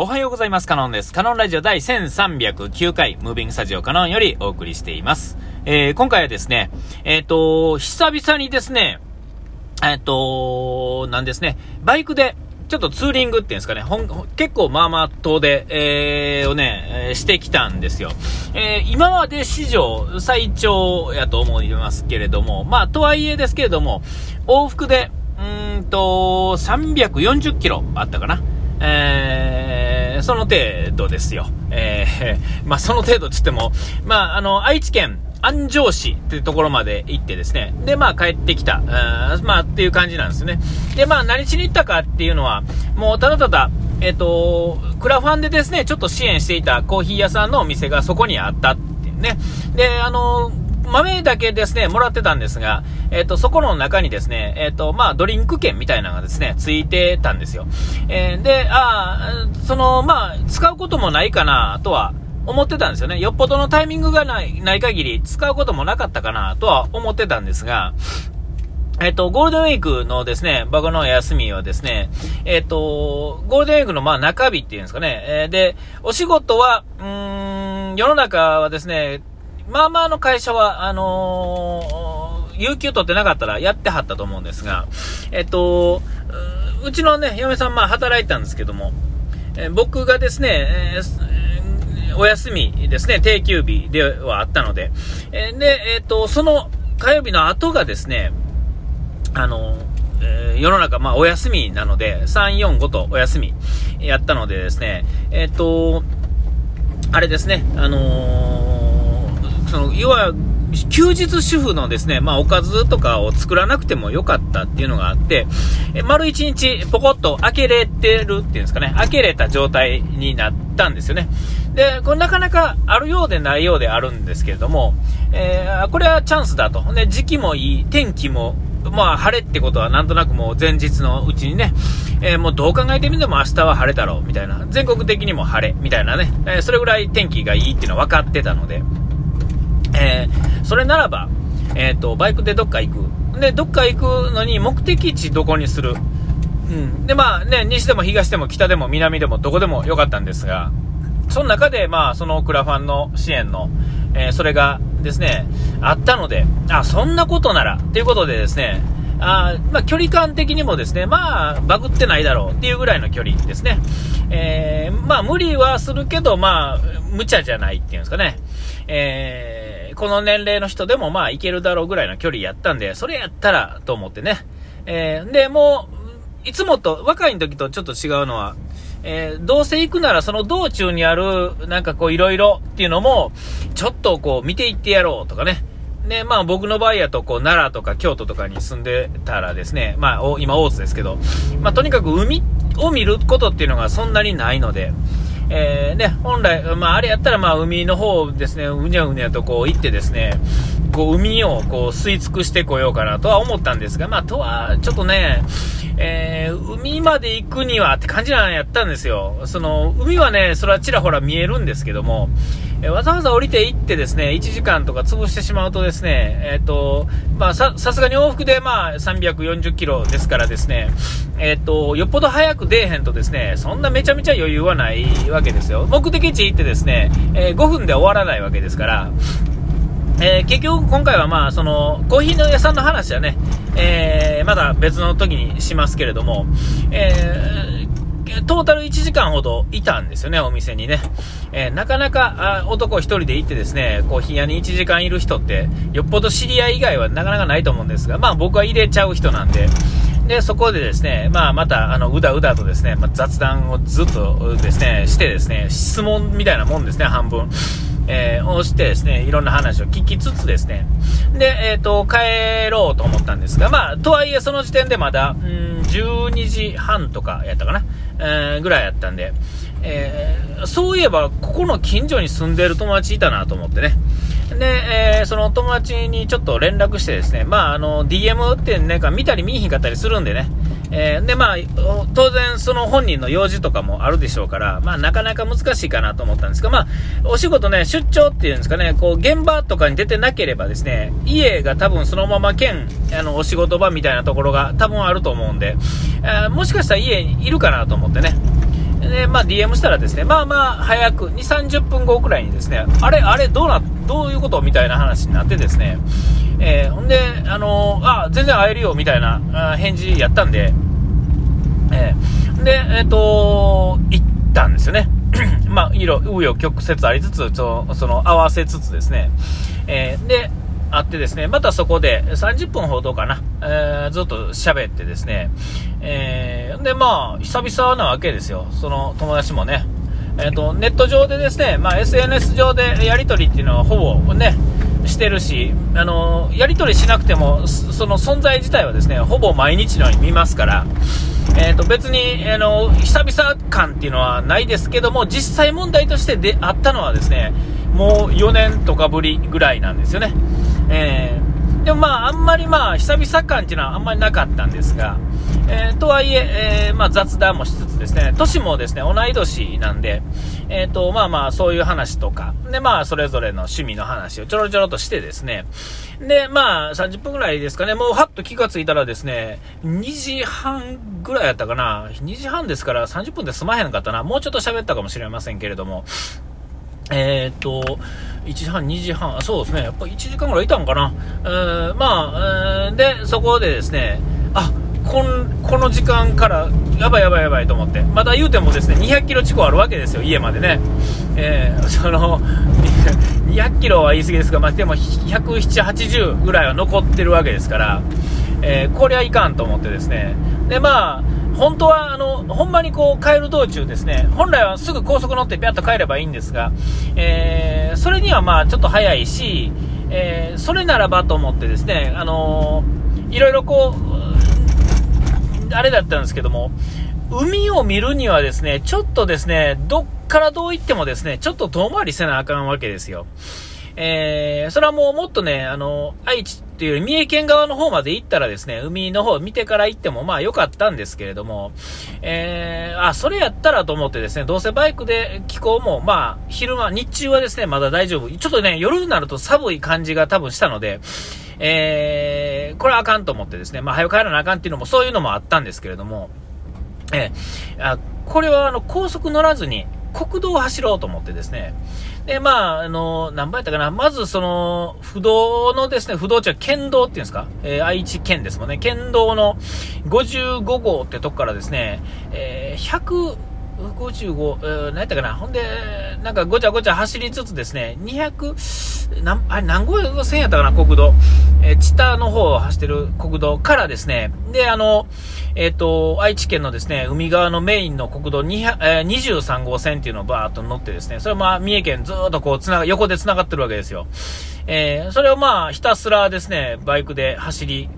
おはようございます。カノンです。カノンラジオ第1309回、ムービングスタジオカノンよりお送りしています。えー、今回はですね、えっ、ー、と、久々にですね、えっ、ー、と、なんですね、バイクで、ちょっとツーリングっていうんですかね、ほん、結構まあまあ遠で、えー、をね、え、してきたんですよ。えー、今まで史上最長やと思いますけれども、まあ、とはいえですけれども、往復で、うんと、340キロあったかな。えー、その程度ですよ。えー、まあ、その程度つっても、まあ、あの、愛知県、安城市っていうところまで行ってですね。で、まあ帰ってきた。あまあっていう感じなんですね。で、まあ何しに行ったかっていうのは、もうただただ、えっ、ー、と、クラファンでですね、ちょっと支援していたコーヒー屋さんのお店がそこにあったっていうね。で、あの、豆だけですね、もらってたんですが、えっ、ー、と、そこの中にですね、えっ、ー、と、まあ、ドリンク券みたいなのがですね、ついてたんですよ。えー、で、ああ、その、まあ、使うこともないかな、とは、思ってたんですよね。よっぽどのタイミングがない、ない限り、使うこともなかったかな、とは思ってたんですが、えっと、ゴールデンウィークのですね、バカの休みはですね、えっと、ゴールデンウィークのまあ中日っていうんですかね、えー、で、お仕事は、うーん、世の中はですね、まあまあの会社は、あのー、有給取ってなかったらやってはったと思うんですが、えっと、うちのね、嫁さんまあ働いたんですけども、え僕がですね、えー、お休みですね、定休日ではあったので、えで、えっ、と、その火曜日の後がですね、あのえ、世の中、まあ、お休みなので、3、4、5とお休みやったのでですね、えっ、と、あれですね、あのーその、要は、休日主婦のですね、まあ、おかずとかを作らなくてもよかったっていうのがあって、え丸一日ポコッと開けれてるっていうんですかね、開けれた状態になったんですよね。で、これなかなかあるようでないようであるんですけれども、えー、これはチャンスだと。で、時期もいい、天気も、まあ、晴れってことはなんとなくもう前日のうちにね、えー、もうどう考えてみても明日は晴れだろう、みたいな。全国的にも晴れ、みたいなね。えー、それぐらい天気がいいっていうのは分かってたので、えー、それならば、えっ、ー、と、バイクでどっか行く。で、どっか行くのに目的地どこにする。うん。で、まあね、西でも東でも北でも南でもどこでもよかったんですが、その中で、まあ、そのクラファンの支援の、えー、それがですね、あったので、あ、そんなことなら、ということでですね、あまあ、距離感的にもですね、まあ、バグってないだろうっていうぐらいの距離ですね。えー、まあ、無理はするけど、まあ、無茶じゃないっていうんですかね。えーこの年齢の人でもまあいけるだろうぐらいの距離やったんで、それやったらと思ってね。えー、で、もう、いつもと、若い時とちょっと違うのは、えー、どうせ行くならその道中にある、なんかこういろいろっていうのも、ちょっとこう見ていってやろうとかね。で、まあ僕の場合やと、こう、奈良とか京都とかに住んでたらですね、まあ、今大津ですけど、まあとにかく海を見ることっていうのがそんなにないので、えー、ね、本来、まあ、あれやったら、まあ、海の方ですね、うにゃうにゃとこう行ってですね、こう、海をこう吸い尽くしてこようかなとは思ったんですが、まあ、とは、ちょっとね、えー、海まで行くにはって感じなんやったんですよ。その、海はね、それはちらほら見えるんですけども、えわざわざ降りて行ってですね、1時間とか潰してしまうとですね、えっ、ー、と、まあ、さ、さすがに往復でまあ、340キロですからですね、えっ、ー、と、よっぽど早く出えへんとですね、そんなめちゃめちゃ余裕はないわけですよ。目的地行ってですね、えー、5分で終わらないわけですから、えー、結局今回はまあ、その、コーヒーの屋さんの話はね、えー、まだ別の時にしますけれども、えー、トータル1時間ほどいたんですよね、お店にね。え、なかなかあ男1人で行ってですね、コーヒー屋に1時間いる人って、よっぽど知り合い以外はなかなかないと思うんですが、まあ僕は入れちゃう人なんで、で、そこでですね、まあまた、あの、うだうだとですね、まあ、雑談をずっとですね、してですね、質問みたいなもんですね、半分。えー、をしてですね、いろんな話を聞きつつですね、で、えっ、ー、と、帰ろうと思ったんですが、まあ、とはいえその時点でまだ、うん、12時半とかやったかな、えー、ぐらいやったんで、えー、そういえば、ここの近所に住んでる友達いたなと思ってね。で、えー、その友達にちょっと連絡してですね、まあ、あの、DM ってなんか見たり見えひんかったりするんでね、えー、で、まあ、当然その本人の用事とかもあるでしょうから、まあ、なかなか難しいかなと思ったんですが、まあ、お仕事ね、出張っていうんですかね、こう、現場とかに出てなければですね、家が多分そのまま兼、あの、お仕事場みたいなところが多分あると思うんで、え、もしかしたら家にいるかなと思ってね、で、まあ DM したらですね、まあまあ早く、2、30分後くらいにですね、あれ、あれ、どうな、どういうことみたいな話になってですね、えー、ほんで、あのー、あ、全然会えるよ、みたいな返事やったんで、えー、で、えっ、ー、と行ったんですよね。まあ、いろ、紆余曲折ありつつ、その、その合わせつつですね、えー、で、あってですね、またそこで30分ほどかな、えー、ずっと喋ってですね、えー、で、まあ、久々なわけですよ。その友達もね。えっ、ー、と、ネット上でですね、まあ、SNS 上でやり取りっていうのはほぼね、してるし、あの、やり取りしなくても、その存在自体はですね、ほぼ毎日のように見ますから、えっ、ー、と、別に、あの、久々感っていうのはないですけども、実際問題としてであったのはですね、もう4年とかぶりぐらいなんですよね。えー、でもまあ、あんまりまあ、久々感っていうのはあんまりなかったんですが、えー、とはいええー、まあ、雑談もしつつですね、年もですね、同い年なんで、えっ、と、まあまあ、そういう話とか、で、まあ、それぞれの趣味の話をちょろちょろとしてですね、で、まあ、30分ぐらいですかね、もうはっと気がついたらですね、2時半ぐらいやったかな、2時半ですから30分で済まへんかったな、もうちょっと喋ったかもしれませんけれども、えっ、と、1時半、2時半、そうですね、やっぱ1時間ぐらいいたんかな。えー、まあ、で、そこでですね、あこんこの時間からやばいやばいやばいと思って、まだ言うてもですね200キロ地区あるわけですよ、家までね。えー、その200キロは言い過ぎですが、まあ、でも170、80ぐらいは残ってるわけですから、えー、こりゃいかんと思ってですね。で、まあ、本当は、あの、ほんまにこう、帰る道中ですね、本来はすぐ高速乗ってぴゃっと帰ればいいんですが、えー、それにはまあ、ちょっと早いし、え、それならばと思ってですね、あのー、いろいろこう、あれだったんですけども、海を見るにはですね、ちょっとですね、どっからどう行ってもですね、ちょっと遠回りせなあかんわけですよ。えー、それはもうもっとね、あの、愛知っていうより三重県側の方まで行ったらですね、海の方見てから行ってもまあ良かったんですけれども、えー、あ、それやったらと思ってですね、どうせバイクで気候もまあ昼間、日中はですね、まだ大丈夫。ちょっとね、夜になると寒い感じが多分したので、えー、これはあかんと思ってですね、まあ早く帰らなあかんっていうのもそういうのもあったんですけれども、えー、あこれはあの高速乗らずに国道を走ろうと思ってですね、で、まあ、あの、何倍やったかな。まず、その、不動のですね、不動地は県道っていうんですか、えー、愛知県ですもんね。県道の55号ってとこからですね、えー、100、55、えー、何やったかな。ほんで、なんかごちゃごちゃ走りつつですね、200、なんあれ何号線やったかな、国道。えー、知多の方を走ってる国道からですね、で、あの、えっ、ー、と、愛知県のですね、海側のメインの国道200、えー、23号線っていうのをバーっと乗ってですね、それはまあ、三重県ずっとこう、つなが、横で繋がってるわけですよ。えー、それをまあ、ひたすらですね、バイクで走り、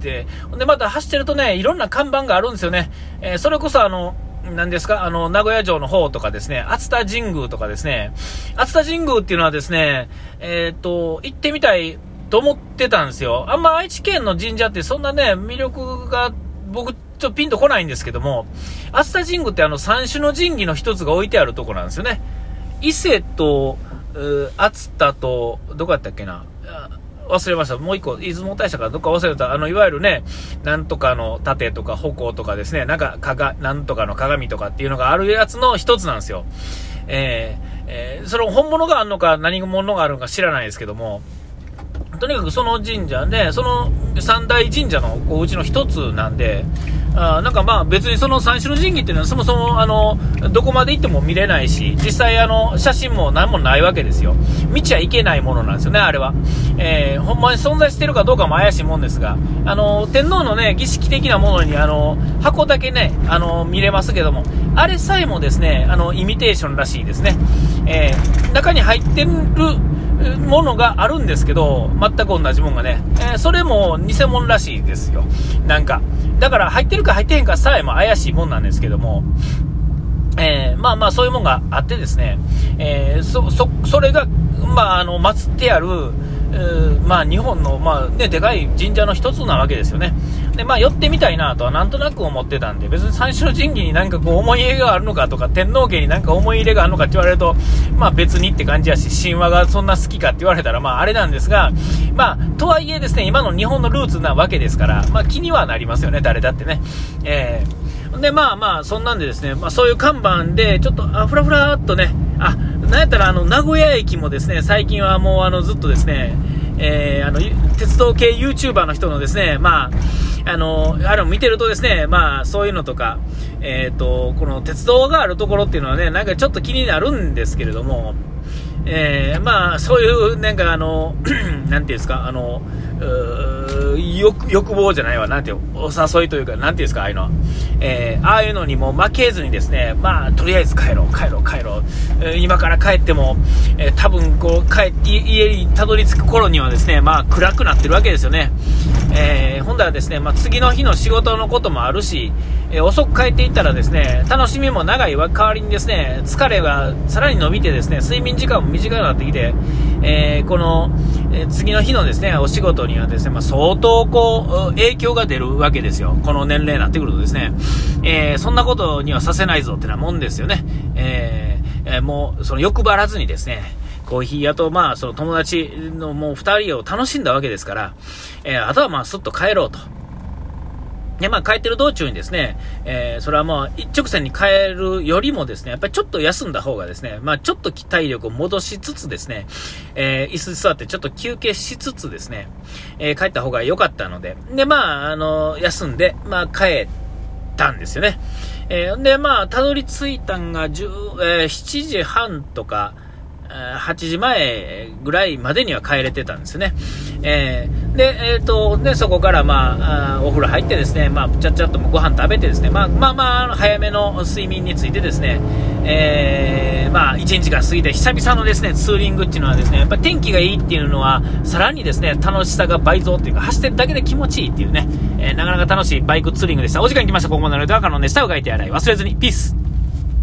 で、で、また走ってるとね、いろんな看板があるんですよね。えー、それこそあの、何ですかあの、名古屋城の方とかですね、熱田神宮とかですね、熱田神宮っていうのはですね、えっ、ー、と、行ってみたいと思ってたんですよ。あんま愛知県の神社ってそんなね、魅力が僕、ちょっとピンとこないんですけども、熱田神宮ってあの三種の神器の一つが置いてあるとこなんですよね。伊勢と、熱田と、どこやったっけな忘れました。もう一個、出雲大社からどっか忘れた。あの、いわゆるね、なんとかの盾とか矛とかですね、なんか、かが、なんとかの鏡とかっていうのがあるやつの一つなんですよ。えー、えー、その本物があるのか何物があるのか知らないですけども、とにかくその神社で、その三大神社のうちの一つなんで、あなんかまあ別にその三種の神器っていうのはそもそもあのどこまで行っても見れないし実際あの写真も何もないわけですよ。見ちゃいけないものなんですよねあれは、えー、ほんまに存在してるかどうかも怪しいもんですがあの天皇のね儀式的なものにあの箱だけねあの見れますけどもあれさえもですねあのイミテーションらしいですね、えー、中に入ってるものがあるんですけど、全く同じもんがね、えー、それも偽物らしいですよ。なんか。だから入ってるか入ってへんかさえも怪しいもんなんですけども、えー、まあまあそういうもんがあってですね、えー、そ、そ、それが、まああの、祀ってある、まあ日本の、まあね、でかい神社の一つなわけですよね。で、まあ寄ってみたいなとはなんとなく思ってたんで、別に三種の神器になんかこう思い入れがあるのかとか、天皇家になんか思い入れがあるのかって言われると、まあ別にって感じやし、神話がそんな好きかって言われたらまああれなんですが、まあ、とはいえですね、今の日本のルーツなわけですから、まあ気にはなりますよね、誰だってね。えーで、まあまあ、そんなんでですね、まあそういう看板で、ちょっと、あ、ふらふらっとね、あ、なんやったら、あの、名古屋駅もですね、最近はもう、あの、ずっとですね、えー、あの、鉄道系 YouTuber の人のですね、まあ、あの、あれを見てるとですね、まあ、そういうのとか、えっ、ー、と、この鉄道があるところっていうのはね、なんかちょっと気になるんですけれども、えー、まあ、そういう、なんかあの、なんていうんですか、あの、欲欲望じゃないわ、なんていう、お誘いというか、なんていうんですか、ああいうの。えー、ああいうのにも負けずにですね、まあ、とりあえず帰ろう、帰ろう、帰ろう。えー、今から帰っても、えー、多分こう、帰って、家にたどり着く頃にはですね、まあ、暗くなってるわけですよね。えー、ほんだらですね、まあ、次の日の仕事のこともあるし、え、遅く帰っていったらですね、楽しみも長い代わりにですね、疲れがさらに伸びてですね、睡眠時間も短くなってきて、えー、この、え次の日のですね、お仕事にはですね、まあ、相当こう、影響が出るわけですよ。この年齢になってくるとですね、えそんなことにはさせないぞってなもんですよね。ええもう、その欲張らずにですね、コーヒー屋と、まあ、その友達のもう二人を楽しんだわけですから、え、あとはまあ、すっと帰ろうと。で、まあ、帰ってる道中にですね、えー、それはまあ、一直線に帰るよりもですね、やっぱりちょっと休んだ方がですね、まあ、ちょっと体力を戻しつつですね、えー、椅子に座ってちょっと休憩しつつですね、えー、帰った方が良かったので、で、まあ、あの、休んで、まあ、帰ったんですよね。えー、で、まあ、たどり着いたんが10、えー、7時半とか、8時前ぐらいまでには帰れてたんですね。えー、で、えっ、ー、と、で、そこから、まあ、お風呂入ってですね、まあ、ちゃっちゃっとご飯食べてですね、まあ、まあ、まあ、早めの睡眠についてですね、えー、まあ、1日が過ぎて、久々のですね、ツーリングっていうのはですね、やっぱ天気がいいっていうのは、さらにですね、楽しさが倍増っていうか、走ってるだけで気持ちいいっていうね、えー、なかなか楽しいバイクツーリングでした。お時間来ました。ここまでの動画のでした。うがいて洗い忘れずに。ピース